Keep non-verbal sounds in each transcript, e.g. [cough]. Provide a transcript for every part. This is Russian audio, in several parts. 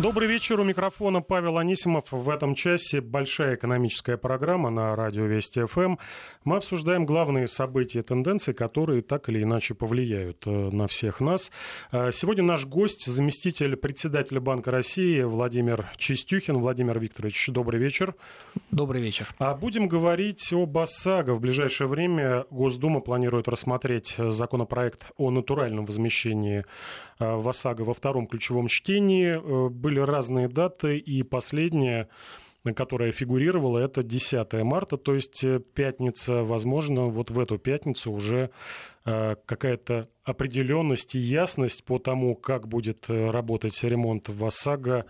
Добрый вечер. У микрофона Павел Анисимов. В этом часе большая экономическая программа на радио Вести ФМ. Мы обсуждаем главные события и тенденции, которые так или иначе повлияют э, на всех нас. Э, сегодня наш гость, заместитель председателя Банка России Владимир Чистюхин. Владимир Викторович, добрый вечер. Добрый вечер. А будем говорить об ОСАГО. В ближайшее время Госдума планирует рассмотреть законопроект о натуральном возмещении Э, в ОСАГО во втором ключевом чтении. Э, были разные даты, и последняя которая фигурировала, это 10 марта, то есть э, пятница, возможно, вот в эту пятницу уже какая-то определенность и ясность по тому, как будет работать ремонт в ОСАГО,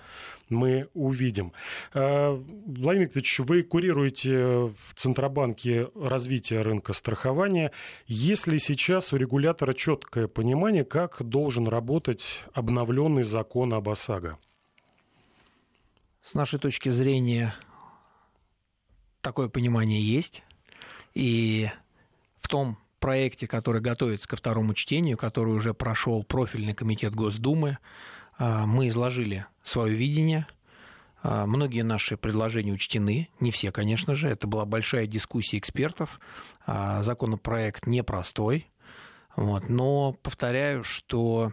мы увидим. Владимир Викторович, вы курируете в Центробанке развитие рынка страхования. Есть ли сейчас у регулятора четкое понимание, как должен работать обновленный закон об ОСАГО? С нашей точки зрения такое понимание есть. И в том проекте, который готовится ко второму чтению, который уже прошел профильный комитет Госдумы, а, мы изложили свое видение. А, многие наши предложения учтены, не все, конечно же. Это была большая дискуссия экспертов. А, законопроект непростой. Вот. Но повторяю, что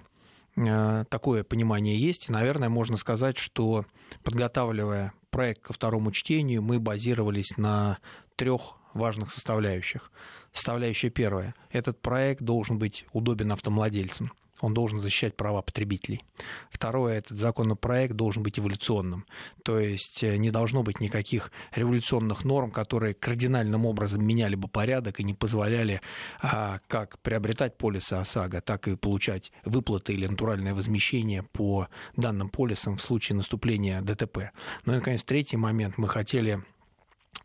такое понимание есть. Наверное, можно сказать, что подготавливая проект ко второму чтению, мы базировались на трех важных составляющих. Составляющая первая. Этот проект должен быть удобен автомладельцам он должен защищать права потребителей. Второе, этот законопроект должен быть эволюционным, то есть э, не должно быть никаких революционных норм, которые кардинальным образом меняли бы порядок и не позволяли а, как приобретать полисы ОСАГО, так и получать выплаты или натуральное возмещение по данным полисам в случае наступления ДТП. Ну и, наконец, третий момент. Мы хотели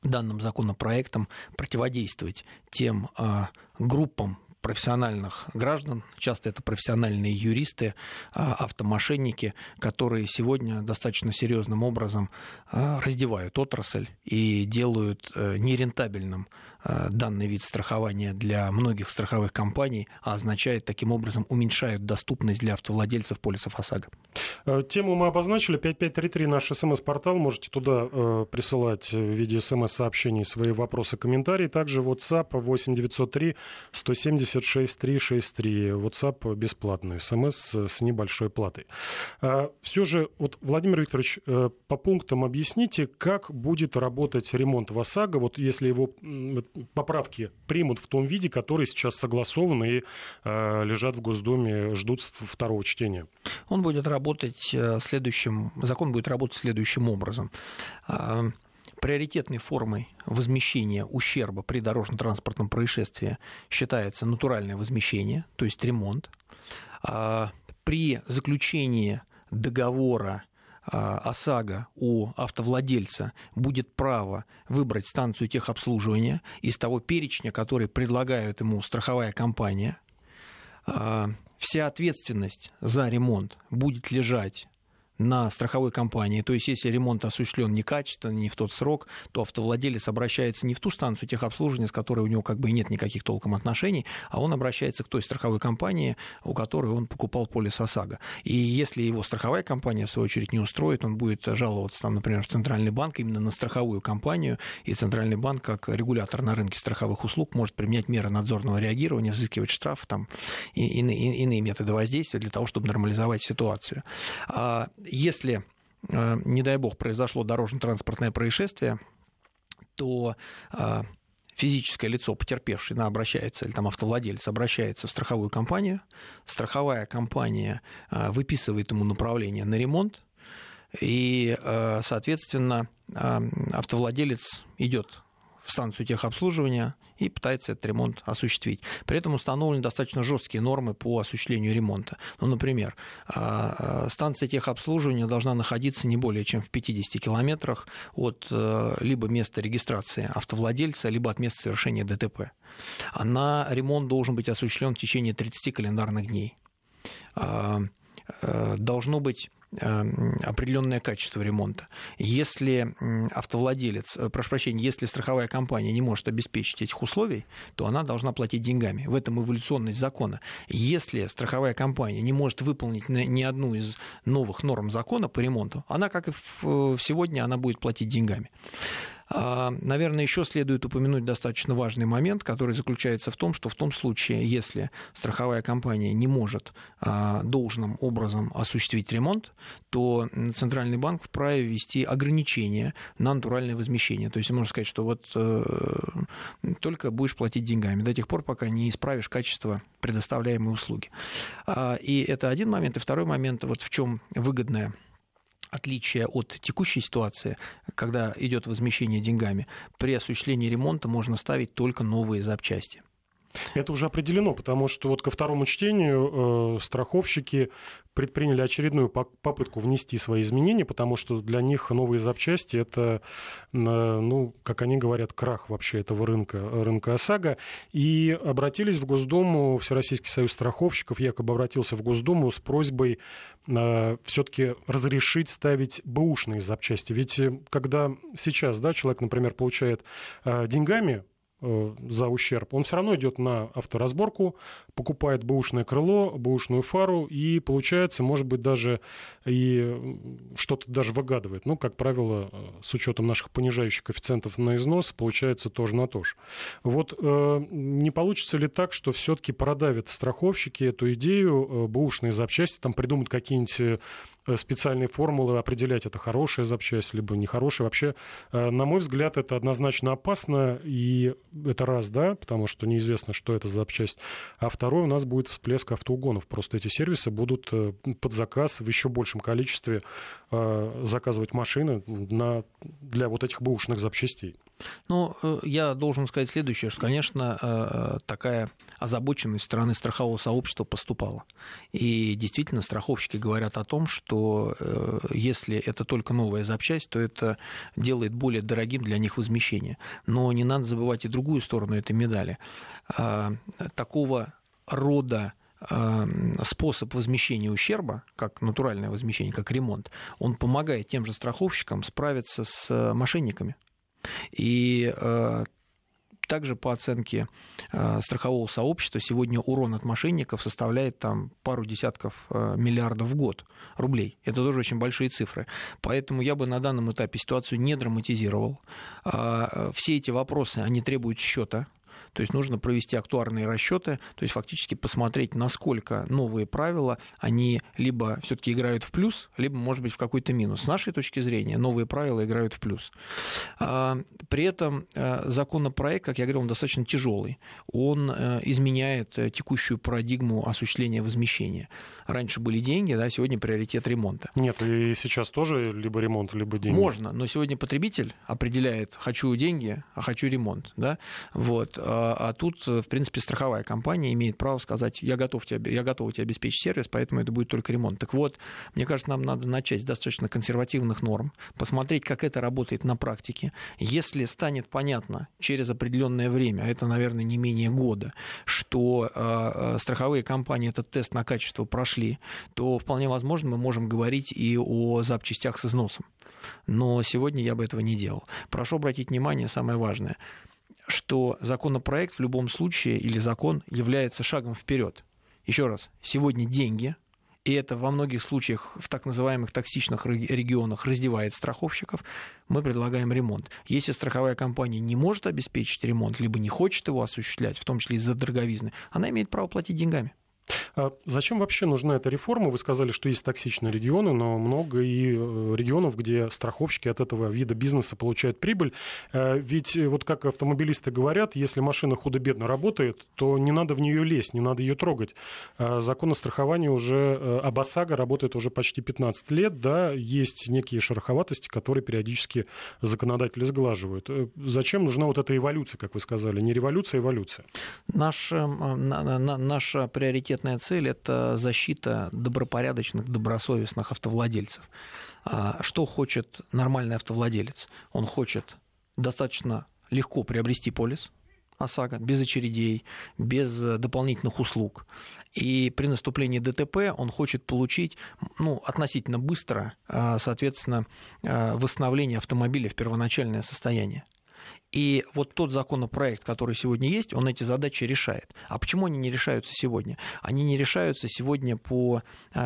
данным законопроектом противодействовать тем а, группам профессиональных граждан, часто это профессиональные юристы, а, автомошенники, которые сегодня достаточно серьезным образом а, раздевают отрасль и делают э, нерентабельным данный вид страхования для многих страховых компаний, а означает таким образом уменьшают доступность для автовладельцев полисов ОСАГО. Э, тему мы обозначили. 5533 наш смс-портал. Можете туда э, присылать в виде смс-сообщений свои вопросы, комментарии. Также WhatsApp 8903 176 363. WhatsApp бесплатный. СМС с небольшой платой. Э, Все же, вот, Владимир Викторович, э, по пунктам объясните, как будет работать ремонт в ОСАГО, вот если его поправки примут в том виде, который сейчас согласован и э, лежат в Госдуме, ждут второго чтения. Он будет работать э, следующим, закон будет работать следующим образом э, приоритетной формой возмещения ущерба при дорожно-транспортном происшествии считается натуральное возмещение, то есть ремонт. Э, при заключении договора ОСАГО у автовладельца будет право выбрать станцию техобслуживания из того перечня, который предлагает ему страховая компания. Вся ответственность за ремонт будет лежать на страховой компании. То есть, если ремонт осуществлен некачественно, не в тот срок, то автовладелец обращается не в ту станцию техобслуживания, с которой у него как бы нет никаких толком отношений, а он обращается к той страховой компании, у которой он покупал полис ОСАГО. И если его страховая компания, в свою очередь, не устроит, он будет жаловаться, там, например, в Центральный банк именно на страховую компанию, и Центральный банк, как регулятор на рынке страховых услуг, может применять меры надзорного реагирования, взыскивать штрафы там, и иные, иные методы воздействия для того, чтобы нормализовать ситуацию. Если, э, не дай бог, произошло дорожно-транспортное происшествие, то э, физическое лицо, потерпевшее, обращается, или там автовладелец обращается в страховую компанию, страховая компания э, выписывает ему направление на ремонт, и, соответственно, автовладелец идет станцию техобслуживания и пытается этот ремонт осуществить. При этом установлены достаточно жесткие нормы по осуществлению ремонта. Ну, например, а, а, станция техобслуживания должна находиться не более чем в 50 километрах от э, либо места регистрации автовладельца, либо от места совершения ДТП. А на ремонт должен быть осуществлен в течение 30 календарных дней. Э, должно быть определенное качество ремонта. Если автовладелец, прошу прощения, если страховая компания не может обеспечить этих условий, то она должна платить деньгами. В этом эволюционность закона. Если страховая компания не может выполнить ни одну из новых норм закона по ремонту, она, как и сегодня, она будет платить деньгами. А, наверное, еще следует упомянуть достаточно важный момент, который заключается в том, что в том случае, если страховая компания не может а, должным образом осуществить ремонт, то Центральный банк вправе ввести ограничения на натуральное возмещение. То есть можно сказать, что вот э, только будешь платить деньгами до тех пор, пока не исправишь качество предоставляемой услуги. А, и это один момент. И второй момент, вот в чем выгодная отличие от текущей ситуации, когда идет возмещение деньгами, при осуществлении ремонта можно ставить только новые запчасти. Это уже определено, потому что вот ко второму чтению э, страховщики предприняли очередную попытку внести свои изменения, потому что для них новые запчасти это, ну, как они говорят, крах вообще этого рынка, рынка ОСАГО. И обратились в Госдуму, Всероссийский союз страховщиков якобы обратился в Госдуму с просьбой э, все-таки разрешить ставить бэушные запчасти. Ведь э, когда сейчас да, человек, например, получает э, деньгами Э, за ущерб, он все равно идет на авторазборку, покупает бэушное крыло, бэушную фару и получается, может быть, даже и что-то даже выгадывает. Ну, как правило, э, с учетом наших понижающих коэффициентов на износ, получается тоже на то же. Вот э, не получится ли так, что все-таки продавят страховщики эту идею, бэушные запчасти, там придумают какие-нибудь специальные формулы определять, это хорошая запчасть, либо нехорошая. Вообще, на мой взгляд, это однозначно опасно, и это раз, да, потому что неизвестно, что это за запчасть. А второй у нас будет всплеск автоугонов. Просто эти сервисы будут э, под заказ в еще большем количестве заказывать машины на, для вот этих бэушных запчастей. Ну, э, я должен сказать следующее, что, конечно, э, такая озабоченность стороны страхового сообщества поступала. И действительно, страховщики говорят о том, что э, если это только новая запчасть, то это делает более дорогим для них возмещение. Но не надо забывать и другую сторону этой медали. Такого рода способ возмещения ущерба, как натуральное возмещение, как ремонт, он помогает тем же страховщикам справиться с мошенниками. И э, также по оценке э, страхового сообщества сегодня урон от мошенников составляет там пару десятков э, миллиардов в год рублей. Это тоже очень большие цифры. Поэтому я бы на данном этапе ситуацию не драматизировал. А, все эти вопросы, они требуют счета то есть нужно провести актуарные расчеты, то есть фактически посмотреть, насколько новые правила, они либо все-таки играют в плюс, либо, может быть, в какой-то минус. С нашей точки зрения, новые правила играют в плюс. А, при этом э, законопроект, как я говорил, он достаточно тяжелый. Он э, изменяет э, текущую парадигму осуществления возмещения. Раньше были деньги, да, сегодня приоритет ремонта. Нет, и сейчас тоже либо ремонт, либо деньги. Можно, но сегодня потребитель определяет, хочу деньги, а хочу ремонт. Да? Вот. А, а тут, в принципе, страховая компания имеет право сказать, я готов тебе, я готова тебе обеспечить сервис, поэтому это будет только ремонт. Так вот, мне кажется, нам надо начать с достаточно консервативных норм, посмотреть, как это работает на практике. Если станет понятно через определенное время, а это, наверное, не менее года, что э, страховые компании этот тест на качество прошли, то вполне возможно мы можем говорить и о запчастях с износом. Но сегодня я бы этого не делал. Прошу обратить внимание, самое важное – что законопроект в любом случае или закон является шагом вперед. Еще раз, сегодня деньги, и это во многих случаях в так называемых токсичных регионах раздевает страховщиков, мы предлагаем ремонт. Если страховая компания не может обеспечить ремонт, либо не хочет его осуществлять, в том числе из-за дороговизны, она имеет право платить деньгами. А зачем вообще нужна эта реформа? Вы сказали, что есть токсичные регионы, но много и э, регионов, где страховщики от этого вида бизнеса получают прибыль. Э, ведь э, вот как автомобилисты говорят, если машина худо-бедно работает, то не надо в нее лезть, не надо ее трогать. Закон о страховании уже, об ОСАГО работает уже почти 15 лет, да, есть некие шероховатости, которые периодически законодатели сглаживают. Зачем нужна вот эта эволюция, как вы сказали? Не революция, а эволюция. Наш, наша приоритет приоритетная цель – это защита добропорядочных, добросовестных автовладельцев. А что хочет нормальный автовладелец? Он хочет достаточно легко приобрести полис, ОСАГО, без очередей, без дополнительных услуг. И при наступлении ДТП он хочет получить ну, относительно быстро, э, соответственно, э, восстановление автомобиля в первоначальное состояние. И вот тот законопроект, который сегодня есть, он эти задачи решает. А почему они не решаются сегодня? Они не решаются сегодня по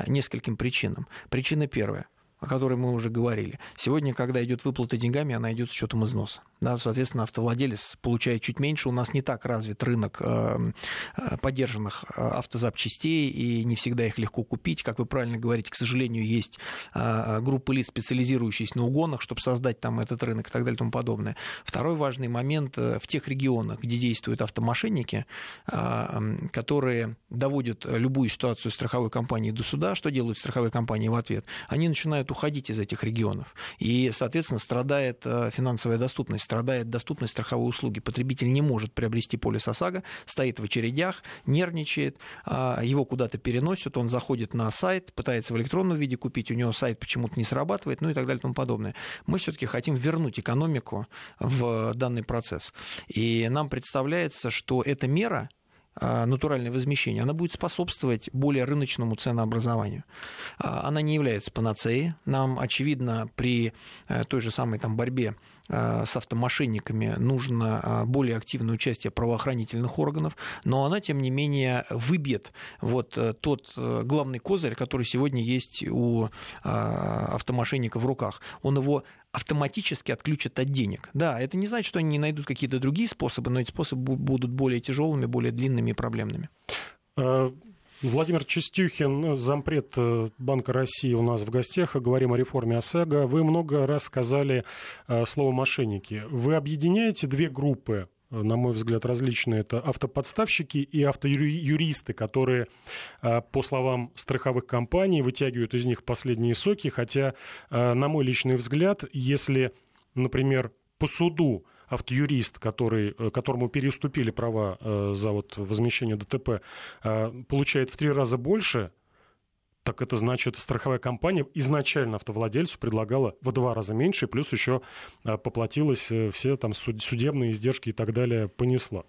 нескольким причинам. Причина первая о которой мы уже говорили. Сегодня, когда идет выплата деньгами, она идет с учетом износа. Да, соответственно, автовладелец получает чуть меньше. У нас не так развит рынок э, э, поддержанных э, автозапчастей, и не всегда их легко купить. Как вы правильно говорите, к сожалению, есть группы лиц, специализирующиеся на угонах, чтобы создать там этот рынок и так далее и тому подобное. Второй важный момент в тех регионах, где действуют автомошенники, которые доводят любую ситуацию страховой компании до суда, что делают страховые компании в ответ? Они начинают уходить из этих регионов. И, соответственно, страдает финансовая доступность страдает доступность страховой услуги. Потребитель не может приобрести полис ОСАГО, стоит в очередях, нервничает, а, его куда-то переносят, он заходит на сайт, пытается в электронном виде купить, у него сайт почему-то не срабатывает, ну и так далее и тому подобное. Мы все-таки хотим вернуть экономику в данный процесс. И нам представляется, что эта мера, натуральное возмещение, она будет способствовать более рыночному ценообразованию. А, она не является панацеей. Нам, очевидно, при э, той же самой там, борьбе Э, с автомошенниками нужно э, более активное участие правоохранительных органов, но она, тем не менее, выбьет вот э, тот главный козырь, который сегодня есть у автомошенника в руках. Он его автоматически отключат от денег. Да, это не значит, что они не найдут какие-то другие способы, но эти способы будут более тяжелыми, более длинными и проблемными. Владимир Чистюхин, зампред э, Банка России у нас в гостях. Говорим о реформе ОСАГО. Вы много раз сказали э, слово «мошенники». Вы объединяете две группы э, на мой взгляд, различные. Это автоподставщики и автоюристы, которые, по словам страховых компаний, вытягивают из них последние соки. Хотя, на мой личный взгляд, если, например, по суду автоюрист, который, э, которому переуступили права э, за вот возмещение ДТП, э, получает в три раза больше, так это значит, страховая компания изначально автовладельцу предлагала в два раза меньше, плюс еще поплатилась все там судебные издержки и так далее понесла.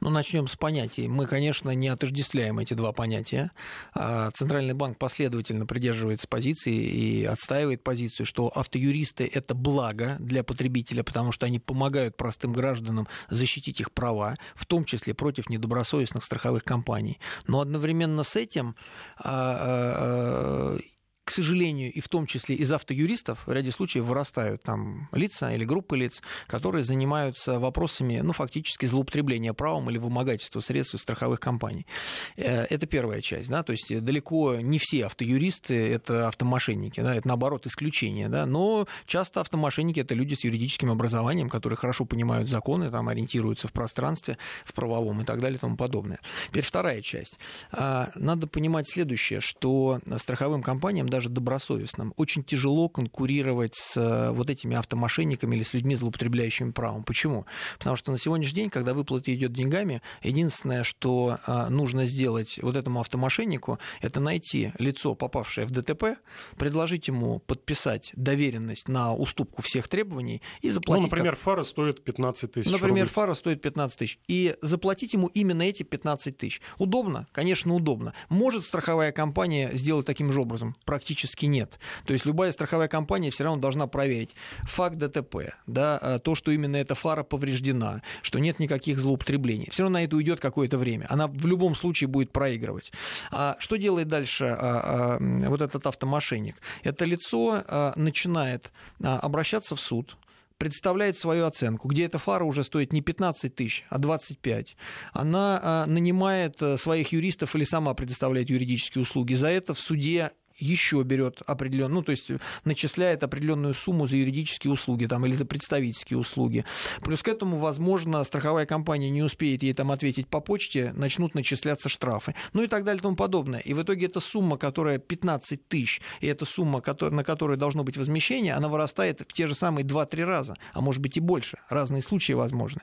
Ну, начнем с понятий. Мы, конечно, не отождествляем эти два понятия. А Центральный банк последовательно придерживается позиции и отстаивает позицию, что автоюристы – это благо для потребителя, потому что они помогают простым гражданам защитить их права, в том числе против недобросовестных страховых компаний. Но одновременно с этим а, а, к сожалению, и в том числе из автоюристов в ряде случаев вырастают там лица или группы лиц, которые занимаются вопросами, ну, фактически злоупотребления правом или вымогательства средств из страховых компаний. Э, это первая часть, да, то есть далеко не все автоюристы – это автомошенники, да, это наоборот исключение, да, но часто автомошенники – это люди с юридическим образованием, которые хорошо понимают законы, там, ориентируются в пространстве, в правовом и так далее и тому подобное. Теперь вторая часть. А, надо понимать следующее, что страховым компаниям даже добросовестным, очень тяжело конкурировать с э, вот этими автомошенниками или с людьми, злоупотребляющими правом. Почему? Потому что на сегодняшний день, когда выплата идет деньгами, единственное, что э, нужно сделать вот этому автомошеннику, это найти лицо, попавшее в ДТП, предложить ему подписать доверенность на уступку всех требований и заплатить... Ну, например, фара стоит 15 тысяч Например, рублей. фара стоит 15 тысяч. И заплатить ему именно эти 15 тысяч. Удобно? Конечно, удобно. Может страховая компания сделать таким же образом? практически нет. То есть любая страховая компания все равно должна проверить факт ДТП, да, а, то, что именно эта фара повреждена, что нет никаких злоупотреблений. Все равно на это уйдет какое-то время. Она в любом случае будет проигрывать. А что делает дальше а, а, вот этот автомошенник? Это лицо а, начинает а, обращаться в суд, представляет свою оценку, где эта фара уже стоит не 15 тысяч, а 25. Она а, нанимает а, своих юристов или сама предоставляет юридические услуги. За это в суде еще берет определенную, ну, то есть начисляет определенную сумму за юридические услуги там, или за представительские услуги. Плюс к этому, возможно, страховая компания не успеет ей там ответить по почте, начнут начисляться штрафы. Ну и так далее и тому подобное. И в итоге эта сумма, которая 15 тысяч, и эта сумма, на которой должно быть возмещение, она вырастает в те же самые 2-3 раза, а может быть и больше. Разные случаи возможны.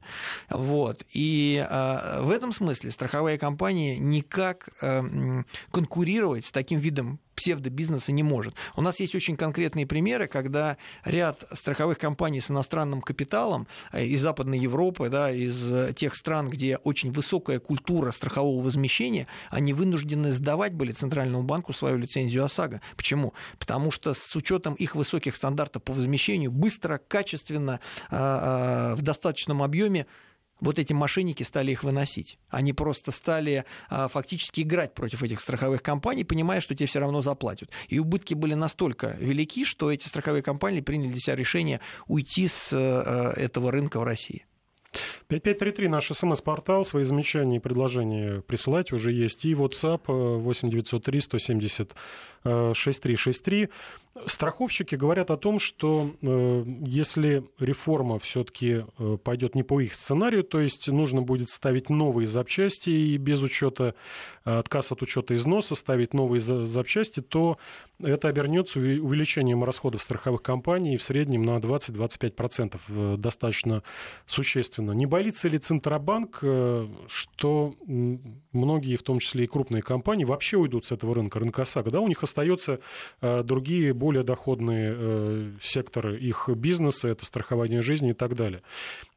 Вот. И э, в этом смысле страховая компания никак э, конкурировать с таким видом псевдобизнеса не может. У нас есть очень конкретные примеры, когда ряд страховых компаний с иностранным капиталом э, из Западной Европы, да, из э, тех стран, где очень высокая культура страхового возмещения, они вынуждены сдавать были Центральному банку свою лицензию ОСАГО. Почему? Потому что с учетом их высоких стандартов по возмещению быстро, качественно, в достаточном объеме вот эти мошенники стали их выносить. Они просто стали а, фактически играть против этих страховых компаний, понимая, что те все равно заплатят. И убытки были настолько велики, что эти страховые компании приняли для себя решение уйти с а, этого рынка в России. 5533 наш смс-портал. Свои замечания и предложения присылать уже есть. И WhatsApp 8903 170 6363. Страховщики говорят о том, что э, если реформа все-таки э, пойдет не по их сценарию, то есть нужно будет ставить новые запчасти и без учета э, отказ от учета износа ставить новые запчасти, то это обернется увеличением расходов страховых компаний в среднем на 20-25%, достаточно существенно. Не боится ли Центробанк, что многие, в том числе и крупные компании, вообще уйдут с этого рынка, рынка ОСАГО? Да, у них остаются другие более доходные э, секторы их бизнеса, это страхование жизни и так далее.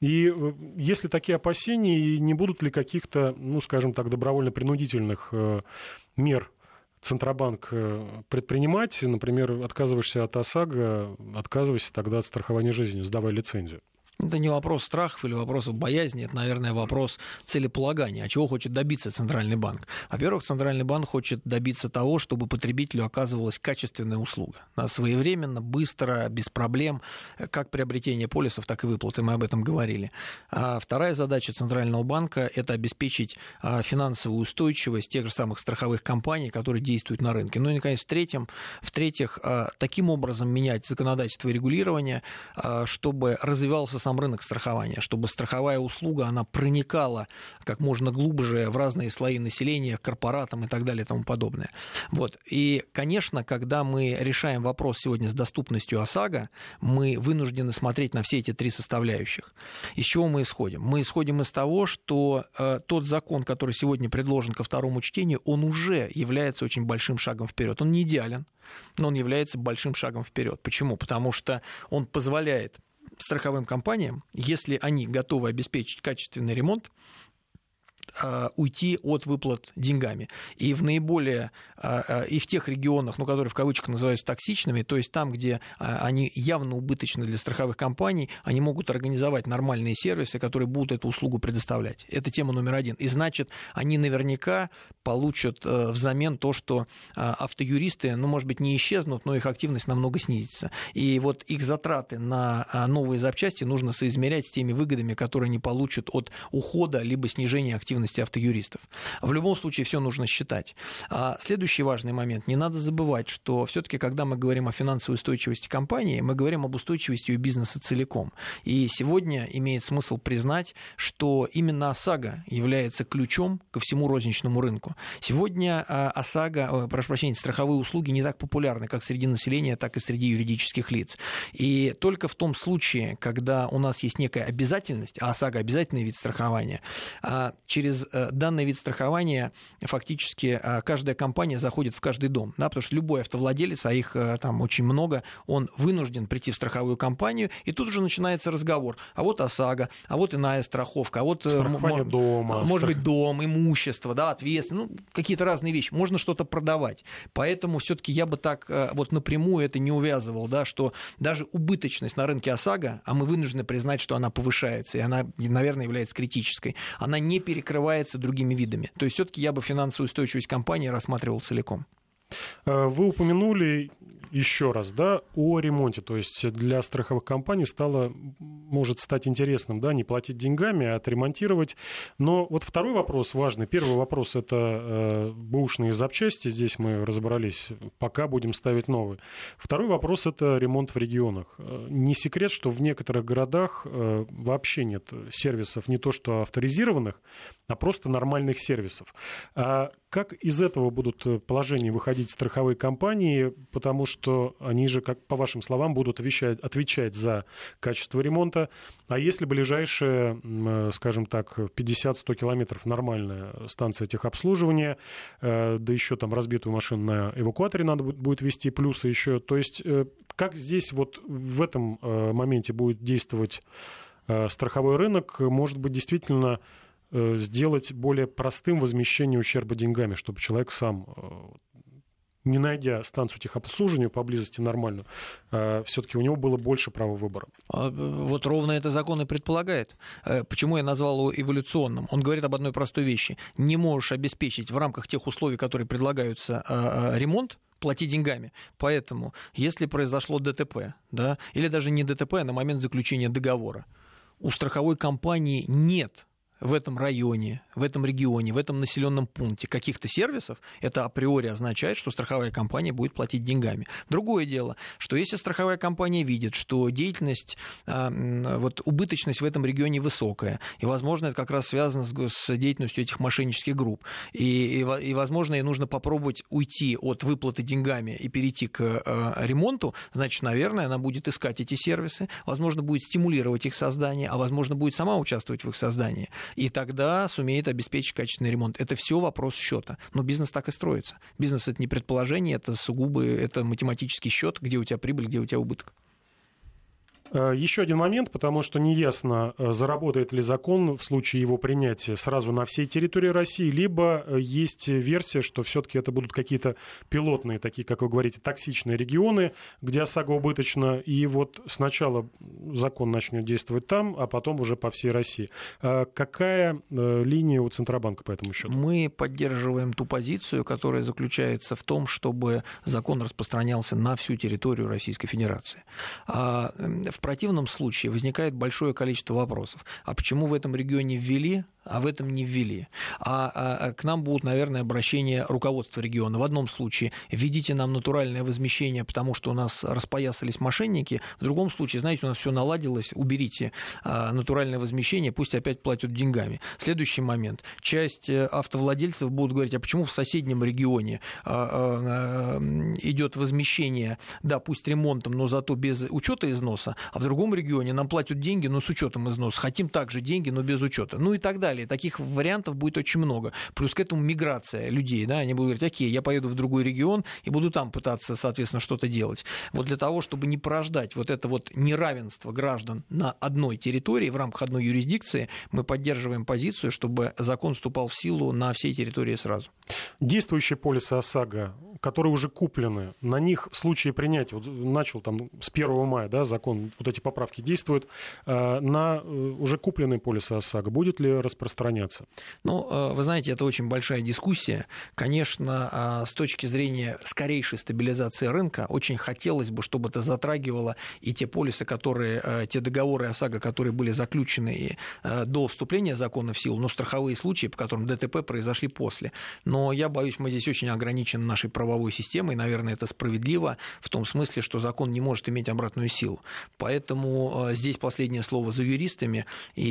И э, если такие опасения, не будут ли каких-то, ну, скажем так, добровольно-принудительных э, мер Центробанк предпринимать, например, отказываешься от ОСАГО, отказывайся тогда от страхования жизни, сдавай лицензию. Это не вопрос страхов или вопросов боязни, это, наверное, вопрос целеполагания. А чего хочет добиться Центральный банк? Во-первых, Центральный банк хочет добиться того, чтобы потребителю оказывалась качественная услуга. Своевременно, быстро, без проблем, как приобретение полисов, так и выплаты, мы об этом говорили. А вторая задача Центрального банка – это обеспечить а, финансовую устойчивость тех же самых страховых компаний, которые действуют на рынке. Ну и, наконец, в-третьем, в-третьих, а, таким образом менять законодательство и регулирование, чтобы развивался сам рынок страхования, чтобы страховая услуга, она проникала как можно глубже в разные слои населения, корпоратам и так далее и тому подобное. Вот. И, конечно, когда мы решаем вопрос сегодня с доступностью ОСАГО, мы вынуждены смотреть на все эти три составляющих. Из чего мы исходим? Мы исходим из того, что э, тот закон, который сегодня предложен ко второму чтению, он уже является очень большим шагом вперед. Он не идеален, но он является большим шагом вперед. Почему? Потому что он позволяет страховым компаниям, если они готовы обеспечить качественный ремонт, уйти от выплат деньгами. И в наиболее, а, а, и в тех регионах, ну, которые в кавычках называются токсичными, то есть там, где они явно убыточны для страховых компаний, они могут организовать нормальные сервисы, которые будут эту услугу предоставлять. Это тема номер один. И значит, они наверняка получат э, взамен то, что автоюристы, ну, может быть, не исчезнут, но их активность намного снизится. И вот их затраты на новые запчасти нужно соизмерять с теми выгодами, которые они получат от ухода либо снижения активности эффективности автоюристов. В любом случае все нужно считать. А следующий важный момент. Не надо забывать, что все-таки, когда мы говорим о финансовой устойчивости компании, мы говорим об устойчивости ее бизнеса целиком. И сегодня имеет смысл признать, что именно ОСАГО является ключом ко всему розничному рынку. Сегодня а, ОСАГО, прошу прощения, страховые услуги не так популярны как среди населения, так и среди юридических лиц. И только в том случае, когда у нас есть некая обязательность, а ОСАГО обязательный вид страхования, а через через э, данный вид страхования фактически э, каждая компания заходит в каждый дом, да, потому что любой автовладелец, а их э, там очень много, он вынужден прийти в страховую компанию, и тут уже начинается разговор. А вот ОСАГО, а вот иная страховка, а вот Страхование дома, может страх... быть дом, имущество, да, ответственность, ну, какие-то разные вещи. Можно что-то продавать. Поэтому все-таки я бы так вот напрямую это не увязывал, да, что даже убыточность на рынке ОСАГО, а мы вынуждены признать, что она повышается, и она, наверное, является критической, она не перекрывает перекрывается другими видами. То есть все-таки я бы финансовую устойчивость компании рассматривал целиком. Э, вы упомянули еще раз, да, о ремонте. То есть для страховых компаний стало, может стать интересным, да, не платить деньгами, а отремонтировать. Но вот второй вопрос важный. Первый вопрос – это э, бэушные запчасти. Здесь мы разобрались. Пока будем ставить новые. Второй вопрос – это ремонт в регионах. Э, не секрет, что в некоторых городах э, вообще нет сервисов не то что авторизированных, а просто нормальных сервисов. А как из этого будут положения выходить страховые компании? Потому что что они же, как по вашим словам, будут отвечать, отвечать за качество ремонта. А если ближайшая, э, скажем так, 50-100 километров нормальная станция техобслуживания, э, да еще там разбитую машину на эвакуаторе надо будет вести, плюсы еще. То есть э, как здесь вот в этом моменте будет действовать страховой рынок, может быть, действительно сделать более простым возмещение ущерба деньгами, чтобы человек сам не найдя станцию техобслуживания поблизости нормальную, э, все-таки у него было больше права выбора. А, вот ровно это закон и предполагает. Э, почему я назвал его эволюционным? Он говорит об одной простой вещи. Не можешь обеспечить в рамках тех условий, которые предлагаются, э, ремонт, плати деньгами. Поэтому, если произошло ДТП, да, или даже не ДТП, а на момент заключения договора, у страховой компании нет в этом районе, в этом регионе, в этом населенном пункте каких-то сервисов, это априори означает, что страховая компания будет платить деньгами. Другое дело, что если страховая компания видит, что деятельность, а, вот убыточность в этом регионе высокая, и, возможно, это как раз связано с, деятельностью этих мошеннических групп, и, и, возможно, ей нужно попробовать уйти от выплаты деньгами и перейти к э, ремонту, значит, наверное, она будет искать эти сервисы, возможно, будет стимулировать их создание, а возможно, будет сама участвовать в их создании и тогда сумеет обеспечить качественный ремонт. Это все вопрос счета. Но бизнес так и строится. Бизнес это не предположение, это сугубо это математический счет, где у тебя прибыль, где у тебя убыток. Э, Еще один момент, потому что неясно, э, заработает ли закон в случае его принятия сразу на всей территории России, либо э, есть версия, что все-таки это будут какие-то пилотные, такие, как вы говорите, токсичные регионы, где ОСАГО убыточно, и вот сначала закон начнет действовать там, а потом уже по всей России. Какая линия у Центробанка по этому счету? Мы поддерживаем ту позицию, которая заключается в том, чтобы закон распространялся на всю территорию Российской Федерации. В противном случае возникает большое количество вопросов. А почему в этом регионе ввели, а в этом не ввели? А, а, а к нам будут, наверное, обращения руководства региона. В одном случае введите нам натуральное возмещение, потому что у нас распоясались мошенники. В другом случае, знаете, у нас все наладилось, уберите а, натуральное возмещение, пусть опять платят деньгами. Следующий момент. Часть э, автовладельцев будут говорить, а почему в соседнем регионе а, а, идет возмещение, да, пусть ремонтом, но зато без учета износа, а в другом регионе нам платят деньги, но с учетом износа. Хотим также деньги, но без учета. Ну и так далее. Таких вариантов будет очень много. Плюс к этому миграция людей. Да? Они будут говорить, окей, я поеду в другой регион и буду там пытаться, соответственно, что-то делать. Вот для того, чтобы не порождать вот это вот неравенство граждан на одной территории, в рамках одной юрисдикции, мы поддерживаем позицию, чтобы закон вступал в силу на всей территории сразу. Действующие полисы ОСАГО, которые уже куплены, на них в случае принятия, вот начал там с 1 мая да, закон вот эти поправки действуют, э, на э, уже купленные полисы ОСАГО будет ли распространяться? Ну, э, вы знаете, это очень большая дискуссия. Конечно, с точки зрения скорейшей стабилизации рынка, очень хотелось бы, чтобы это затрагивало и те полисы, которые, те договоры ОСАГО, которые были заключены до вступления закона в силу, но страховые случаи, по которым ДТП произошли после. Но я боюсь, мы здесь очень ограничены нашей правовой системой, наверное, это справедливо в том смысле, что закон не может иметь обратную силу. Поэтому э, здесь последнее слово за юристами, и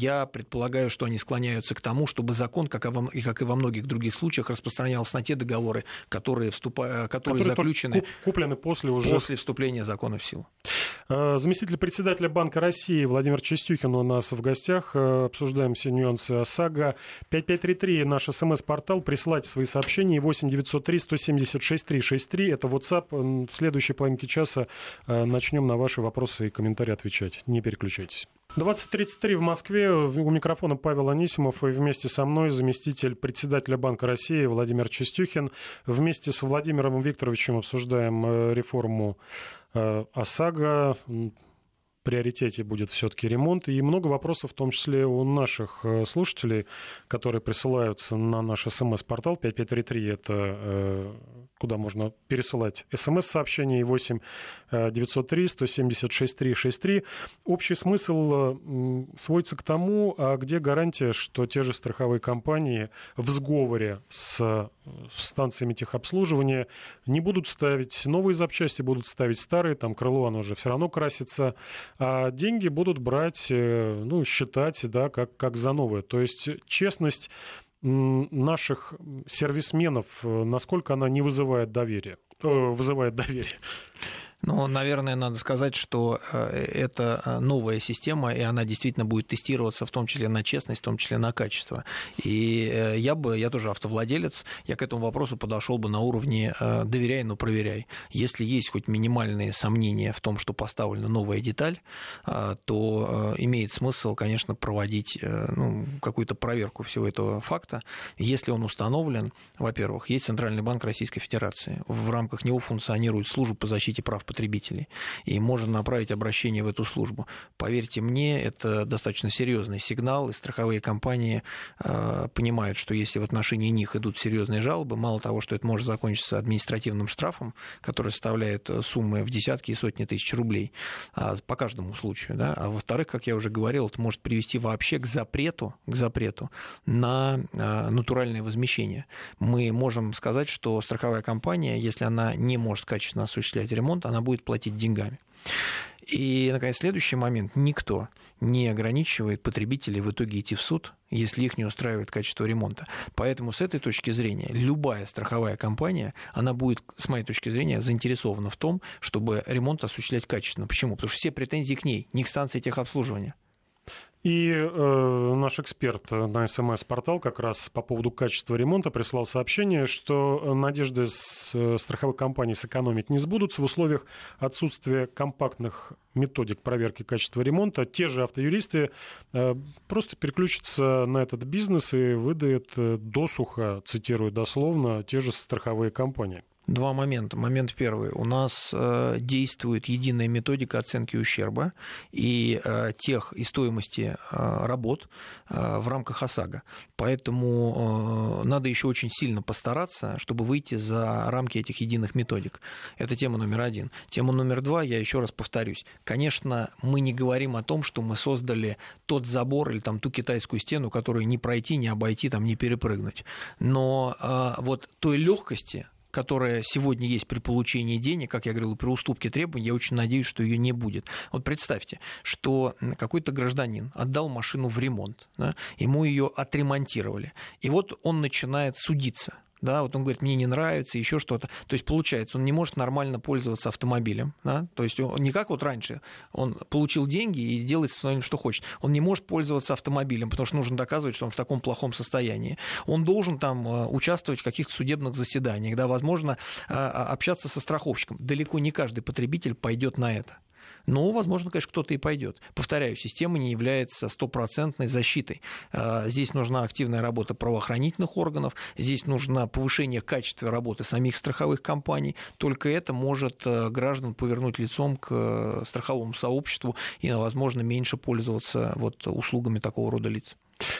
я предполагаю, что они склоняются к тому, чтобы закон, как и, как и во многих других случаях, распространялся на те договоры, которые, вступа... которые, которые заключены куплены после, уже... после вступления закона в силу. Э, заместитель председателя Банка России Владимир Чистюхин у нас в гостях. Э, обсуждаем все нюансы ОСАГО. 5533 наш смс-портал. Присылайте свои сообщения. 8 903 176 363. Это WhatsApp. В следующей половинке часа начнем на ваши вопросы вопросы и комментарии отвечать. Не переключайтесь. 20.33 в Москве. У микрофона Павел Анисимов и вместе со мной заместитель председателя Банка России Владимир Чистюхин. Вместе с Владимиром Викторовичем обсуждаем э, реформу э, ОСАГО, приоритете будет все-таки ремонт. И много вопросов, в том числе у наших э, слушателей, которые присылаются на наш смс-портал 5533. Это куда можно пересылать смс-сообщения 8 903 176 363. Общий смысл э, сводится к тому, а где гарантия, что те же страховые компании в сговоре с станциями техобслуживания не будут ставить новые запчасти, будут ставить старые, там крыло оно уже все равно красится, а деньги будут брать, э, ну, считать, да, как, как за новое. То есть честность наших сервисменов, э, насколько она не вызывает доверия? вызывает доверие. Ну, наверное, надо сказать, что э, это э, новая система, и она действительно будет тестироваться в том числе на честность, в том числе на качество. И э, я бы, я тоже автовладелец, я к этому вопросу подошел бы на уровне доверяй, но проверяй. Если есть хоть минимальные сомнения в том, что поставлена новая деталь, то имеет смысл, конечно, проводить ну, какую-то проверку всего этого факта. Если он установлен, во-первых, есть Центральный банк Российской Федерации. В рамках него функционирует служба по защите прав потребителей. И можно направить обращение в эту службу. Поверьте мне, это достаточно серьезный сигнал, и страховые компании э, понимают, что если в отношении них идут серьезные жалобы, мало того, что это может закончиться административным штрафом, который составляет э, суммы в десятки и сотни тысяч рублей э, по каждому случаю, да, а во-вторых, как я уже говорил, это может привести вообще к запрету, к запрету на э, натуральное возмещение. Мы можем сказать, что страховая компания, если она не может качественно осуществлять ремонт, она будет платить деньгами. И, наконец, следующий момент. Никто не ограничивает потребителей в итоге идти в суд, если их не устраивает качество ремонта. Поэтому с этой точки зрения любая страховая компания, она будет, с моей точки зрения, заинтересована в том, чтобы ремонт осуществлять качественно. Почему? Потому что все претензии к ней, не к станции техобслуживания. И э, наш эксперт на СМС-портал как раз по поводу качества ремонта прислал сообщение, что надежды с э, страховых компаний сэкономить не сбудутся в условиях отсутствия компактных методик проверки качества ремонта. Те же автоюристы э, просто переключатся на этот бизнес и выдают э, досуха, цитирую дословно, те же страховые компании два момента. Момент первый. У нас э, действует единая методика оценки ущерба и э, тех и стоимости э, работ в рамках ОСАГО. Поэтому надо еще очень сильно постараться, чтобы выйти за рамки этих единых методик. Это тема номер один. Тема номер два, я еще раз повторюсь. Конечно, мы не говорим о том, что мы создали тот забор или там ту китайскую стену, которую не пройти, не обойти, там, не перепрыгнуть. Но вот той легкости, которая сегодня есть при получении денег, как я говорил, при уступке требований, я очень надеюсь, что ее не будет. Вот представьте, что какой-то гражданин отдал машину в ремонт, да, ему ее отремонтировали, и вот он начинает судиться да, вот он говорит, мне не нравится, еще что-то. То есть, получается, он не может нормально пользоваться автомобилем, да, то есть он, не как вот раньше, он получил деньги и делает с ним что хочет. Он не может пользоваться автомобилем, потому что нужно доказывать, что он в таком плохом состоянии. Он должен там э, участвовать в каких-то судебных заседаниях, да, возможно, а, а, общаться со страховщиком. Далеко не каждый потребитель пойдет на это. Но, возможно, конечно, кто-то и пойдет. Повторяю, система не является стопроцентной защитой. А, здесь нужна активная работа правоохранительных органов, здесь нужно повышение качества работы самих страховых компаний. Только это может э, граждан повернуть лицом к э, страховому сообществу и, возможно, меньше пользоваться вот услугами такого рода лиц.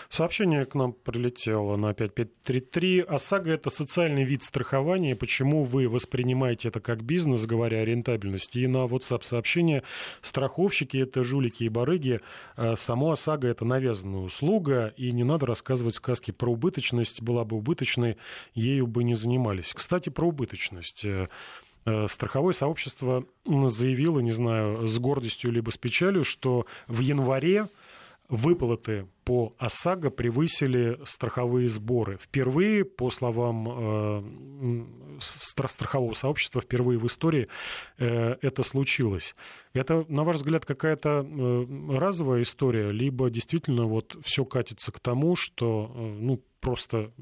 Сообщение к нам прилетело на 5533. ОСАГО – это социальный вид страхования. Почему вы воспринимаете это как бизнес, говоря о рентабельности? И на WhatsApp сообщение «Страховщики – это жулики и барыги». А само ОСАГО – это навязанная услуга, и не надо рассказывать сказки про убыточность. Была бы убыточной, ею бы не занимались. Кстати, про убыточность э, э, страховое сообщество заявило, не знаю, с гордостью либо с печалью, что в январе выплаты по ОСАГО превысили страховые сборы. Впервые, по словам э, страхового сообщества, впервые в истории э, это случилось. Это, на ваш взгляд, какая-то э, разовая история, либо действительно вот все катится к тому, что э, ну, просто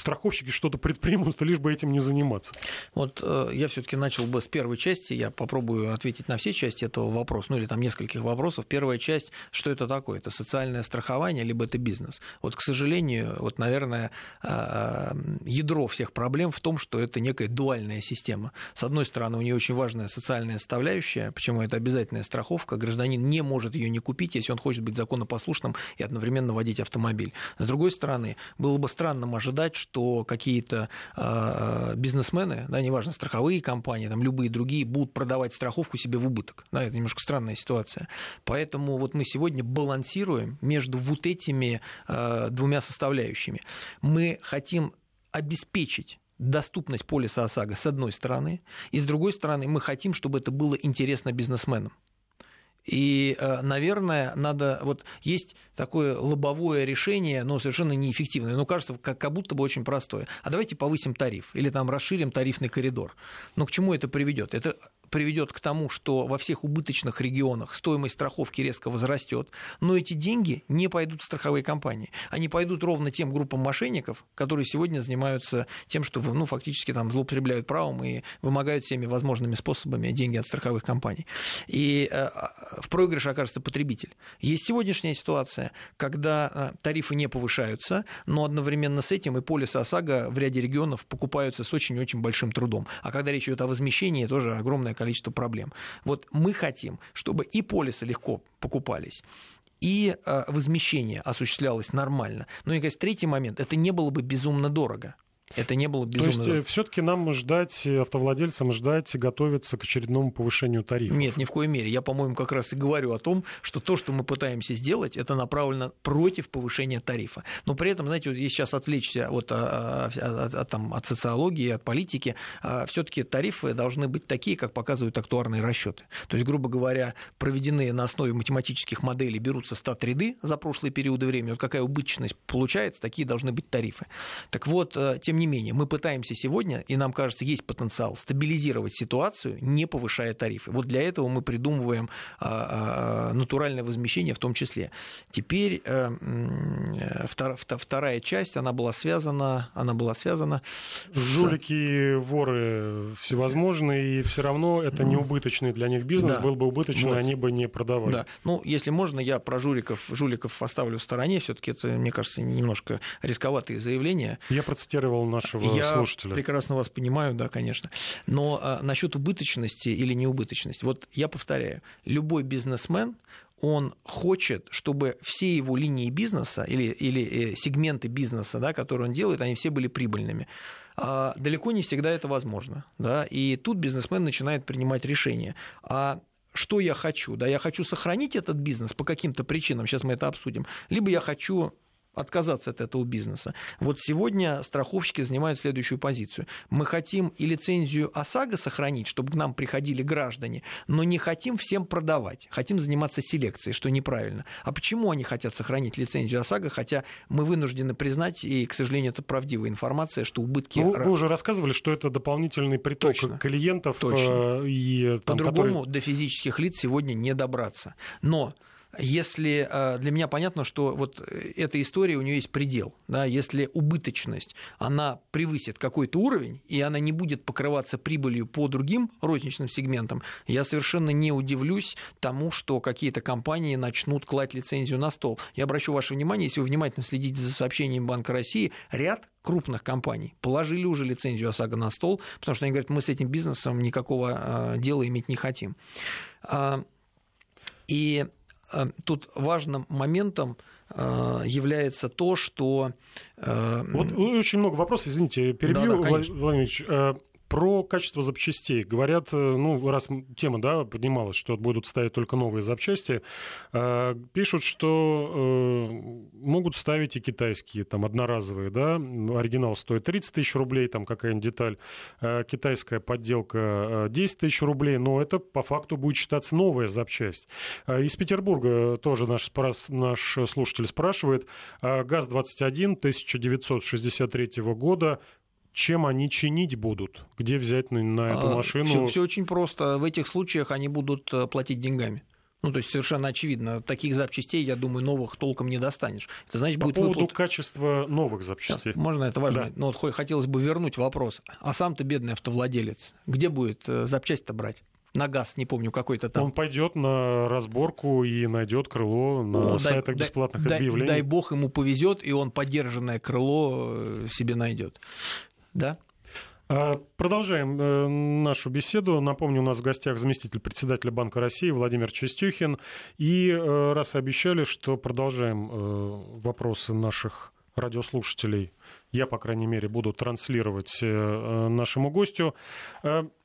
страховщики что-то предпримут, лишь бы этим не заниматься? Вот э, я все-таки начал бы с первой части, я попробую ответить на все части этого вопроса, ну или там нескольких вопросов. Первая часть, что это такое? Это социальное страхование, либо это бизнес? Вот, к сожалению, вот, наверное, э, ядро всех проблем в том, что это некая дуальная система. С одной стороны, у нее очень важная социальная составляющая, почему это обязательная страховка, гражданин не может ее не купить, если он хочет быть законопослушным и одновременно водить автомобиль. С другой стороны, было бы странным ожидать, что какие-то э, бизнесмены, да, неважно, страховые компании, там, любые другие, будут продавать страховку себе в убыток. Да, это немножко странная ситуация. Поэтому вот мы сегодня балансируем между вот этими э, двумя составляющими. Мы хотим обеспечить доступность полиса ОСАГО с одной стороны, и с другой стороны мы хотим, чтобы это было интересно бизнесменам. И, э, наверное, надо... Вот есть такое лобовое решение, но совершенно неэффективное, но кажется, как, как будто бы очень простое. А давайте повысим тариф или там расширим тарифный коридор. Но к чему это приведет? Это приведет к тому, что во всех убыточных регионах стоимость страховки резко возрастет, но эти деньги не пойдут в страховые компании. Они пойдут ровно тем группам мошенников, которые сегодня занимаются тем, что ну, фактически там злоупотребляют правом и вымогают всеми возможными способами деньги от страховых компаний. И э, в проигрыше окажется потребитель. Есть сегодняшняя ситуация, когда э, тарифы не повышаются, но одновременно с этим и полисы ОСАГО в ряде регионов покупаются с очень-очень большим трудом. А когда речь идет о возмещении, тоже огромное количество проблем. Вот мы хотим, чтобы и полисы легко покупались, и э, возмещение осуществлялось нормально. Ну и, кажется, третий момент, это не было бы безумно дорого. Это не было безумно... То есть э, все-таки нам ждать, э, автовладельцам ждать, готовиться к очередному повышению тарифов? Нет, ни в коей мере. Я, по-моему, как раз и говорю о том, что то, что мы пытаемся сделать, это направлено против повышения тарифа. Но при этом, знаете, вот если сейчас отвлечься от, от, от, от, там, от социологии, от политики, а, все-таки тарифы должны быть такие, как показывают актуарные расчеты. То есть, грубо говоря, проведенные на основе математических моделей берутся стат-ряды за прошлые периоды времени. Вот какая убыточность получается, такие должны быть тарифы. Так вот, э, тем не менее, мы пытаемся сегодня, и нам кажется, есть потенциал стабилизировать ситуацию, не повышая тарифы. Вот для этого мы придумываем а, а, натуральное возмещение в том числе. Теперь э, вторая часть, она была связана, она была связана Жулики, воры всевозможные, и все равно это не убыточный для них бизнес, да. был бы убыточный, вот. они бы не продавали. Да. Ну, если можно, я про жуликов, жуликов оставлю в стороне, все-таки это, мне кажется, немножко рисковатые заявления. Я процитировал нашего Я слушателя. прекрасно вас понимаю, да, конечно. Но а, насчет убыточности или неубыточности, вот я повторяю, любой бизнесмен, он хочет, чтобы все его линии бизнеса или, или э, сегменты бизнеса, да, которые он делает, они все были прибыльными. А далеко не всегда это возможно. Да? И тут бизнесмен начинает принимать решения. А что я хочу? Да, я хочу сохранить этот бизнес по каким-то причинам, сейчас мы это обсудим, либо я хочу отказаться от этого бизнеса. Вот сегодня страховщики занимают следующую позицию. Мы хотим и лицензию ОСАГО сохранить, чтобы к нам приходили граждане, но не хотим всем продавать. Хотим заниматься селекцией, что неправильно. А почему они хотят сохранить лицензию ОСАГО, хотя мы вынуждены признать, и, к сожалению, это правдивая информация, что убытки... Ну, вы уже рассказывали, что это дополнительный приток Точно. клиентов. Точно. Э, и, По-другому которые... до физических лиц сегодня не добраться. Но если э, для меня понятно, что вот э, эта история, у нее есть предел. Да, если убыточность, она превысит какой-то уровень, и она не будет покрываться прибылью по другим розничным сегментам, я совершенно не удивлюсь тому, что какие-то компании начнут класть лицензию на стол. Я обращу ваше внимание, если вы внимательно следите за сообщением Банка России, ряд крупных компаний положили уже лицензию ОСАГО на стол, потому что они говорят, мы с этим бизнесом никакого э, дела иметь не хотим. А, и тут важным моментом э, является то, что... Э, вот очень много вопросов, извините, перебью, да, да, Владимир Ильич. Про качество запчастей. Говорят, э, ну, раз тема да, поднималась, что будут ставить только новые запчасти, э, пишут, что э, могут ставить и китайские, там, одноразовые, да, оригинал стоит 30 тысяч рублей, там какая-нибудь деталь, китайская подделка 10 тысяч рублей, но это по факту будет считаться новая запчасть. Из Петербурга тоже наш, наш слушатель спрашивает, ГАЗ-21 1963 года, чем они чинить будут? Где взять на, на эту а, машину? Все, все очень просто. В этих случаях они будут э, платить деньгами. Ну, то есть совершенно очевидно, таких запчастей, я думаю, новых толком не достанешь. Это значит, По будет поводу выплат... качества новых запчастей. Сейчас, можно, это важно. Да. Но вот хотелось бы вернуть вопрос. А сам ты бедный автовладелец, где будет э, запчасть-то брать? на газ, не помню, какой-то там. Он пойдет на разборку и найдет крыло на О, сайтах дай, бесплатных дай, объявлений. Дай бог ему повезет, и он поддержанное крыло э, себе найдет. Да? А, продолжаем э, нашу беседу. Напомню, у нас в гостях заместитель председателя Банка России Владимир Чистюхин. И э, раз обещали, что продолжаем э, вопросы наших радиослушателей, я, по крайней мере, буду транслировать нашему гостю.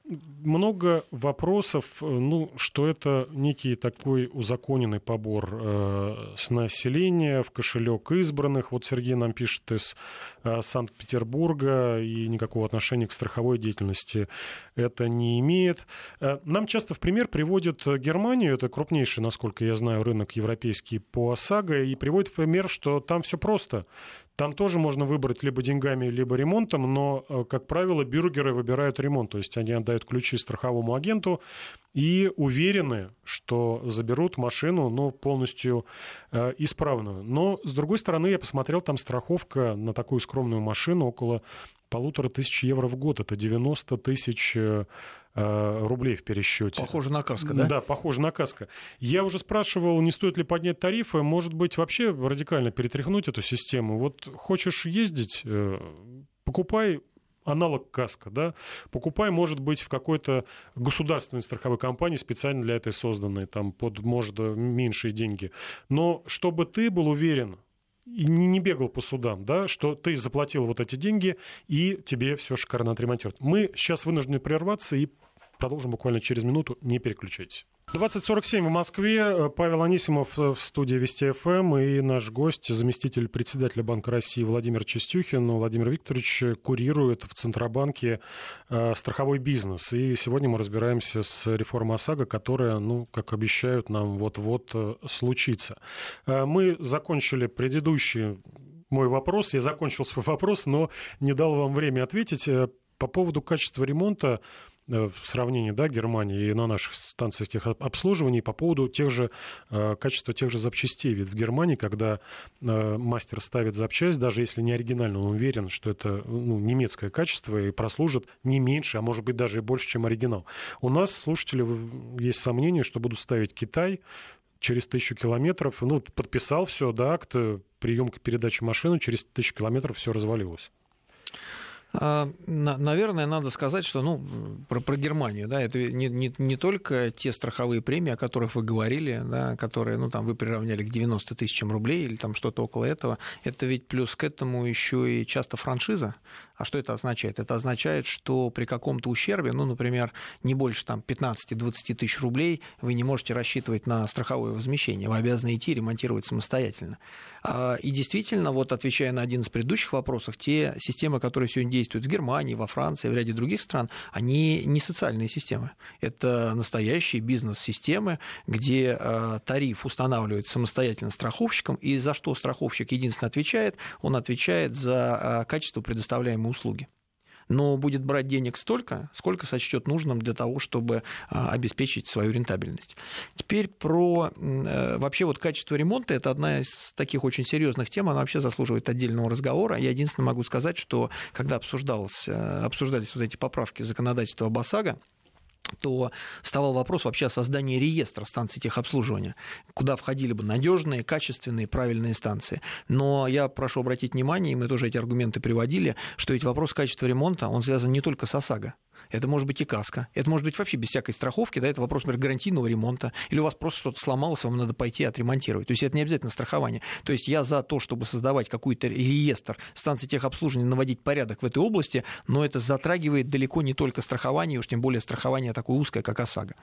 Много вопросов, э, ну, что это некий такой узаконенный побор э, с населения в кошелек избранных. Вот Сергей нам пишет из э, Санкт-Петербурга, и никакого отношения к страховой деятельности это не имеет. Э, нам часто в пример приводят Германию, это крупнейший, насколько я знаю, рынок европейский по ОСАГО, и приводят в пример, что там все просто. Там тоже можно выбрать либо деньгами, либо ремонтом, но, э, как правило, бюргеры выбирают ремонт. То есть они отдают ключи страховому агенту и уверены, что заберут машину ну, полностью э, исправную. Но, с другой стороны, я посмотрел, там страховка на такую скромную машину около полутора тысяч евро в год. Это 90 тысяч э, рублей в пересчете. Похоже на каско, да? Да, похоже на каско. Я уже спрашивал, не стоит ли поднять тарифы, может быть, вообще радикально перетряхнуть эту систему. Вот хочешь ездить, э, покупай аналог каска, да, покупай, может быть, в какой-то государственной страховой компании, специально для этой созданной, там, под, может, меньшие деньги. Но чтобы ты был уверен, и не бегал по судам, да, что ты заплатил вот эти деньги, и тебе все шикарно отремонтируют. Мы сейчас вынуждены прерваться и Продолжим буквально через минуту. Не переключайтесь. 2047 в Москве. Павел Анисимов в студии Вести ФМ и наш гость, заместитель председателя Банка России Владимир Чистюхин. Владимир Викторович курирует в Центробанке э, страховой бизнес. И сегодня мы разбираемся с реформой ОСАГО, которая, ну, как обещают, нам вот-вот э, случится. Э, мы закончили предыдущий мой вопрос. Я закончил свой вопрос, но не дал вам время ответить. По поводу качества ремонта в сравнении да, Германии и на наших станциях техобслуживания по поводу тех же, э, качества тех же запчастей. Ведь в Германии, когда э, мастер ставит запчасть, даже если не оригинально, он уверен, что это ну, немецкое качество и прослужит не меньше, а может быть даже и больше, чем оригинал. У нас, слушатели, есть сомнения, что будут ставить Китай, через тысячу километров, ну, подписал все, да, акт приемка передачи машины, через тысячу километров все развалилось. А, наверное, надо сказать, что ну, про, про Германию, да, это не, не, не только те страховые премии, о которых вы говорили, да, которые, ну, там, вы приравняли к 90 тысячам рублей или там что-то около этого, это ведь плюс к этому еще и часто франшиза. А что это означает? Это означает, что при каком-то ущербе, ну, например, не больше там 15-20 тысяч рублей, вы не можете рассчитывать на страховое возмещение, вы обязаны идти ремонтировать самостоятельно. А, и действительно, вот отвечая на один из предыдущих вопросов, те системы, которые сегодня действуют в Германии, во Франции, в ряде других стран, они не социальные системы. Это настоящие бизнес-системы, где а, тариф устанавливается самостоятельно страховщиком, и за что страховщик единственно отвечает? Он отвечает за а, качество предоставляемой услуги но будет брать денег столько, сколько сочтет нужным для того, чтобы а, обеспечить свою рентабельность. Теперь про э, вообще вот качество ремонта, это одна из таких очень серьезных тем, она вообще заслуживает отдельного разговора. Я единственное могу сказать, что когда обсуждалось, э, обсуждались вот эти поправки законодательства БАСАГа, то вставал вопрос вообще о создании реестра станций техобслуживания, куда входили бы надежные, качественные, правильные станции. Но я прошу обратить внимание, и мы тоже эти аргументы приводили, что ведь вопрос качества ремонта, он связан не только с ОСАГО это может быть и каска, это может быть вообще без всякой страховки, да, это вопрос, например, гарантийного ремонта, или у вас просто что-то сломалось, вам надо пойти отремонтировать. То есть это не обязательно страхование. То есть я за то, чтобы создавать какой-то реестр станций техобслуживания, наводить порядок в этой области, но это затрагивает далеко не только страхование, уж тем более страхование такое узкое, как ОСАГО.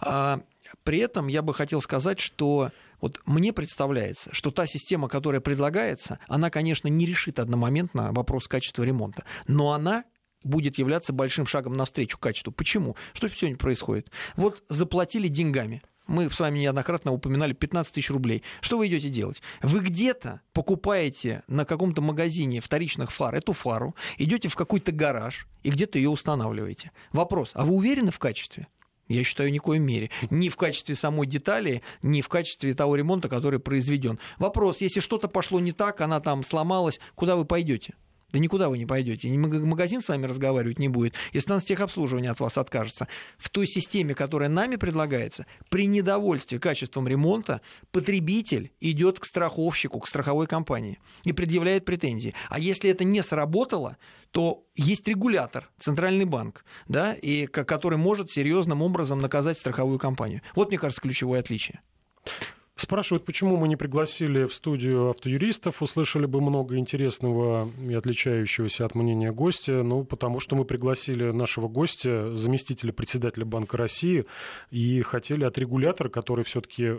А, при этом я бы хотел сказать, что вот мне представляется, что та система, которая предлагается, она, конечно, не решит одномоментно вопрос качества ремонта, но она будет являться большим шагом навстречу качеству. Почему? Что сегодня происходит? Вот заплатили деньгами. Мы с вами неоднократно упоминали 15 тысяч рублей. Что вы идете делать? Вы где-то покупаете на каком-то магазине вторичных фар эту фару, идете в какой-то гараж и где-то ее устанавливаете. Вопрос, а вы уверены в качестве? Я считаю, ни в коем мере. Ни в качестве самой детали, ни в качестве того ремонта, который произведен. Вопрос, если что-то пошло не так, она там сломалась, куда вы пойдете? Да никуда вы не пойдете. Магазин с вами разговаривать не будет, и станция техобслуживания от вас откажется. В той системе, которая нами предлагается, при недовольстве качеством ремонта потребитель идет к страховщику, к страховой компании и предъявляет претензии. А если это не сработало, то есть регулятор, центральный банк, да, и, который может серьезным образом наказать страховую компанию. Вот, мне кажется, ключевое отличие. Спрашивают, почему мы не пригласили в студию автоюристов, услышали бы много интересного и отличающегося от мнения гостя. Ну, потому что мы пригласили нашего гостя, заместителя председателя Банка России, и хотели от регулятора, который все-таки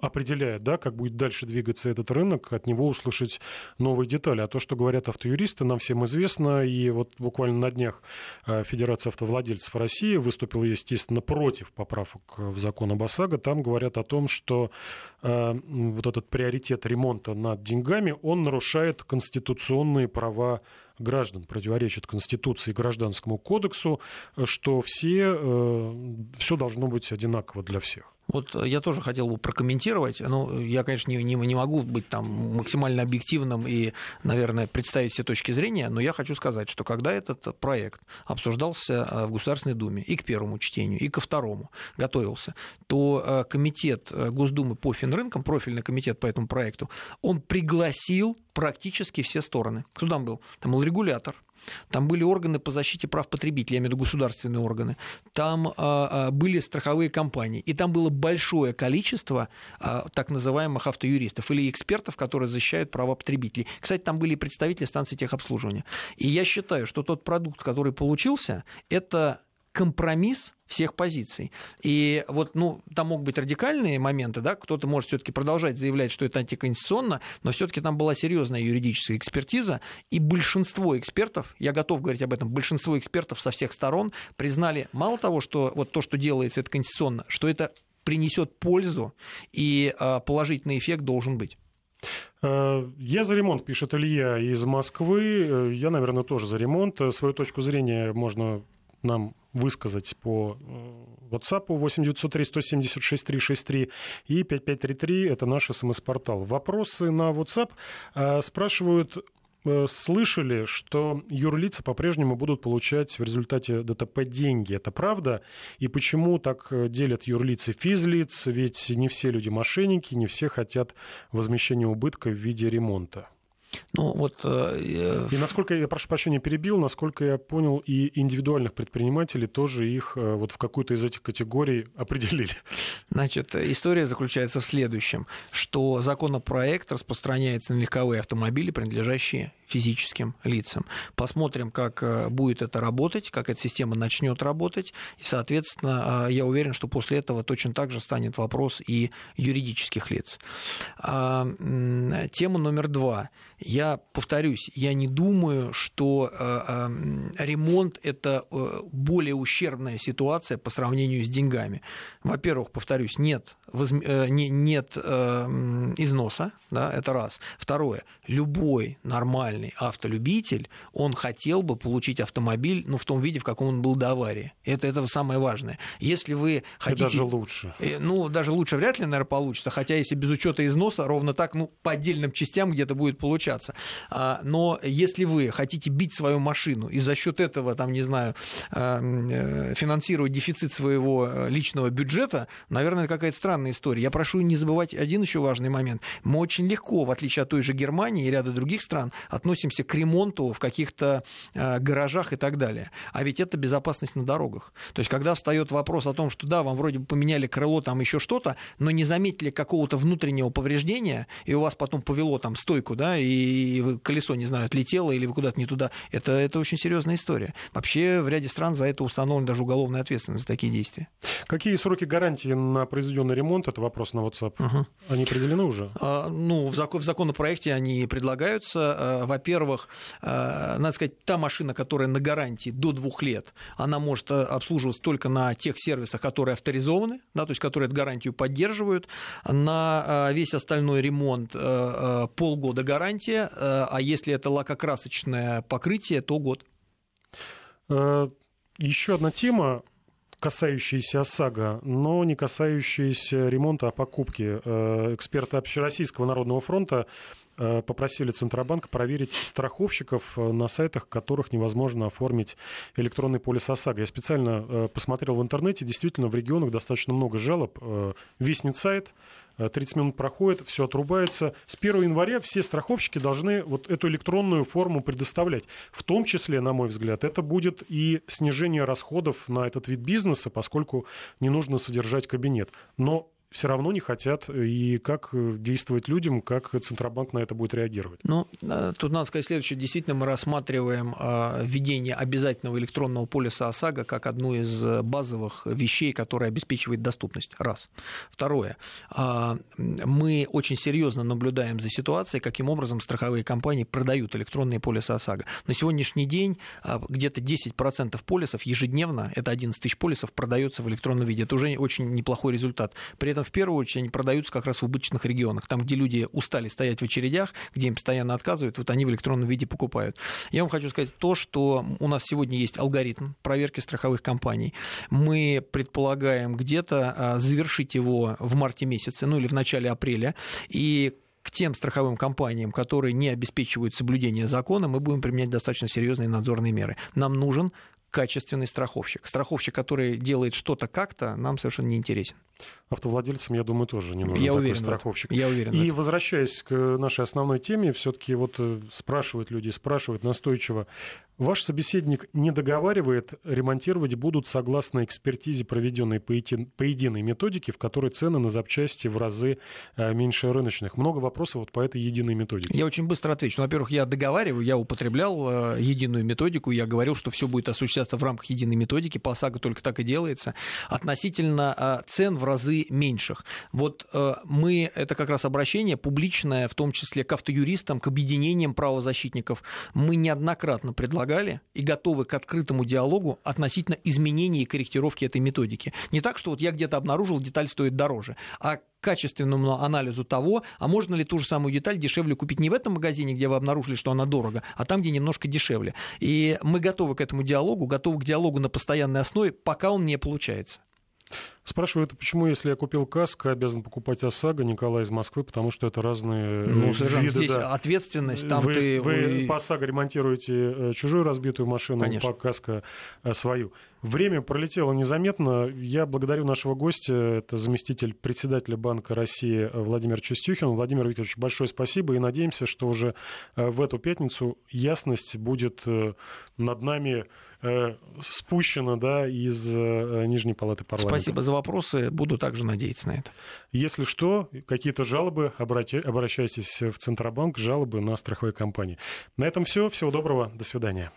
определяет, да, как будет дальше двигаться этот рынок, от него услышать новые детали. А то, что говорят автоюристы, нам всем известно. И вот буквально на днях э, Федерация автовладельцев России выступила, естественно, против поправок в закон об ОСАГО. Там говорят о том, что вот этот приоритет ремонта над деньгами, он нарушает конституционные права граждан, противоречит Конституции и Гражданскому кодексу, что все, э, все должно быть одинаково для всех. Вот я тоже хотел бы прокомментировать. Ну, я, конечно, не, не, могу быть там максимально объективным и, наверное, представить все точки зрения, но я хочу сказать, что когда этот проект обсуждался э, в Государственной Думе и к первому чтению, и ко второму готовился, то э, комитет Госдумы по финрынкам, профильный комитет по этому проекту, он пригласил практически все стороны. Кто там был? Там был регулятор, там были органы по защите прав потребителей, я имею в виду государственные органы, там а, а, были страховые компании, и там было большое количество а, так называемых автоюристов или экспертов, которые защищают права потребителей. Кстати, там были и представители станции техобслуживания. И я считаю, что тот продукт, который получился, это компромисс всех позиций. И вот, ну, там могут быть радикальные моменты, да, кто-то может все-таки продолжать заявлять, что это антиконституционно, но все-таки там была серьезная юридическая экспертиза, и большинство экспертов, я готов говорить об этом, большинство экспертов со всех сторон признали мало того, что вот то, что делается, это конституционно, что это принесет пользу, и а, положительный эффект должен быть. Э, я за ремонт, пишет Илья из Москвы. Э, я, наверное, тоже за ремонт. Свою точку зрения можно нам высказать по э, WhatsApp 8 903 176 363 и 5533 это наш смс-портал. Вопросы на WhatsApp э, спрашивают э, слышали, что юрлица по-прежнему будут получать в результате ДТП деньги. Это правда? И почему так делят юрлицы физлиц? Ведь не все люди мошенники, не все хотят возмещения убытка в виде ремонта. Ну, вот, э, и насколько, я прошу прощения, перебил, насколько я понял, и индивидуальных предпринимателей тоже их э, вот в какую-то из этих категорий [laughs] определили. Значит, история заключается в следующем, что законопроект распространяется на легковые автомобили, принадлежащие физическим лицам. Посмотрим, как э, будет это работать, как эта система начнет работать, и, соответственно, я уверен, что после этого точно так же станет вопрос и юридических лиц. А, тема номер два я повторюсь, я не думаю, что э, э, ремонт это э, более ущербная ситуация по сравнению с деньгами. Во-первых, повторюсь, нет, нет износа, да, это раз. Второе, любой нормальный автолюбитель, он хотел бы получить автомобиль, ну, в том виде, в каком он был до аварии. Это, это самое важное. Если вы хотите... И даже лучше. Ну, даже лучше вряд ли, наверное, получится, хотя если без учета износа, ровно так, ну, по отдельным частям где-то будет получаться общаться. А, но если вы хотите бить свою машину и за счет этого, там, не знаю, а, э, финансировать дефицит своего э, личного бюджета, наверное, какая-то странная история. Я прошу не забывать один еще важный момент. Мы очень легко, в отличие от той же Германии и ряда других стран, относимся к ремонту в каких-то а, гаражах и так далее. А ведь это безопасность на дорогах. То есть, когда встает вопрос о том, что да, вам вроде бы поменяли крыло, там еще что-то, но не заметили какого-то внутреннего повреждения, и у вас потом повело там стойку, да, и и колесо, не знаю, отлетело или вы куда-то не туда, это, это очень серьезная история. Вообще в ряде стран за это установлена даже уголовная ответственность за такие действия. Какие сроки гарантии на произведенный ремонт? Это вопрос на WhatsApp. Угу. Они определены уже? А, ну, в, закон, в законопроекте они предлагаются. А, во-первых, а, надо сказать, та машина, которая на гарантии до двух лет, она может а, обслуживаться только на тех сервисах, которые авторизованы, да, то есть которые эту гарантию поддерживают. На весь остальной ремонт полгода гарантия Э, а если это лакокрасочное покрытие, то год. Э, Еще одна тема, касающаяся ОСАГО, но не касающаяся ремонта, а покупки. Э, эксперты Общероссийского народного фронта попросили Центробанк проверить страховщиков на сайтах, которых невозможно оформить электронный полис ОСАГО. Я специально посмотрел в интернете, действительно в регионах достаточно много жалоб. Виснет сайт, 30 минут проходит, все отрубается. С 1 января все страховщики должны вот эту электронную форму предоставлять. В том числе, на мой взгляд, это будет и снижение расходов на этот вид бизнеса, поскольку не нужно содержать кабинет. Но все равно не хотят. И как действовать людям, как Центробанк на это будет реагировать? Ну, тут надо сказать следующее. Действительно, мы рассматриваем введение обязательного электронного полиса ОСАГО как одну из базовых вещей, которая обеспечивает доступность. Раз. Второе. Мы очень серьезно наблюдаем за ситуацией, каким образом страховые компании продают электронные полисы ОСАГО. На сегодняшний день где-то 10% полисов ежедневно, это 11 тысяч полисов, продается в электронном виде. Это уже очень неплохой результат. При этом, в первую очередь, они продаются как раз в убыточных регионах, там, где люди устали стоять в очередях, где им постоянно отказывают, вот они в электронном виде покупают. Я вам хочу сказать то, что у нас сегодня есть алгоритм проверки страховых компаний. Мы предполагаем где-то а, завершить его в марте месяце, ну или в начале апреля, и к тем страховым компаниям, которые не обеспечивают соблюдение закона, мы будем применять достаточно серьезные надзорные меры. Нам нужен качественный страховщик. Страховщик, который делает что-то как-то, нам совершенно не интересен. Автовладельцам, я думаю, тоже не нужен я такой уверен страховщик. Я уверен. И возвращаясь к нашей основной теме, все-таки вот э, спрашивают люди, спрашивают настойчиво, ваш собеседник не договаривает, ремонтировать будут согласно экспертизе, проведенной по, по единой методике, в которой цены на запчасти в разы э, меньше рыночных. Много вопросов вот по этой единой методике. Я очень быстро отвечу. Ну, во-первых, я договариваю, я употреблял э, единую методику, я говорил, что все будет осуществляться в рамках единой методики, по ОСАГО только так и делается. Относительно цен в разы меньших. Вот э, мы, это как раз обращение публичное, в том числе к автоюристам, к объединениям правозащитников, мы неоднократно предлагали и готовы к открытому диалогу относительно изменения и корректировки этой методики. Не так, что вот я где-то обнаружил, деталь стоит дороже, а качественному анализу того, а можно ли ту же самую деталь дешевле купить не в этом магазине, где вы обнаружили, что она дорого, а там, где немножко дешевле. И мы готовы к этому диалогу, готовы к диалогу на постоянной основе, пока он не получается. Спрашивают, почему, если я купил каско, обязан покупать ОСАГО Николай из Москвы, потому что это разные ну, совершенно виды. Здесь да. ответственность, там вы, ты... Вы, вы по ОСАГО ремонтируете э, чужую разбитую машину, Конечно. по каско э, свою. Время пролетело незаметно. Я благодарю нашего гостя, это заместитель председателя Банка России Владимир Чистюхин. Владимир Викторович, большое спасибо и надеемся, что уже э, в эту пятницу ясность будет над нами Э, спущено да, из э, Нижней Палаты парламента. Спасибо за вопросы. Буду также надеяться на это. Если что, какие-то жалобы, обращайтесь в Центробанк, жалобы на страховые компании. На этом все. Всего доброго. До свидания.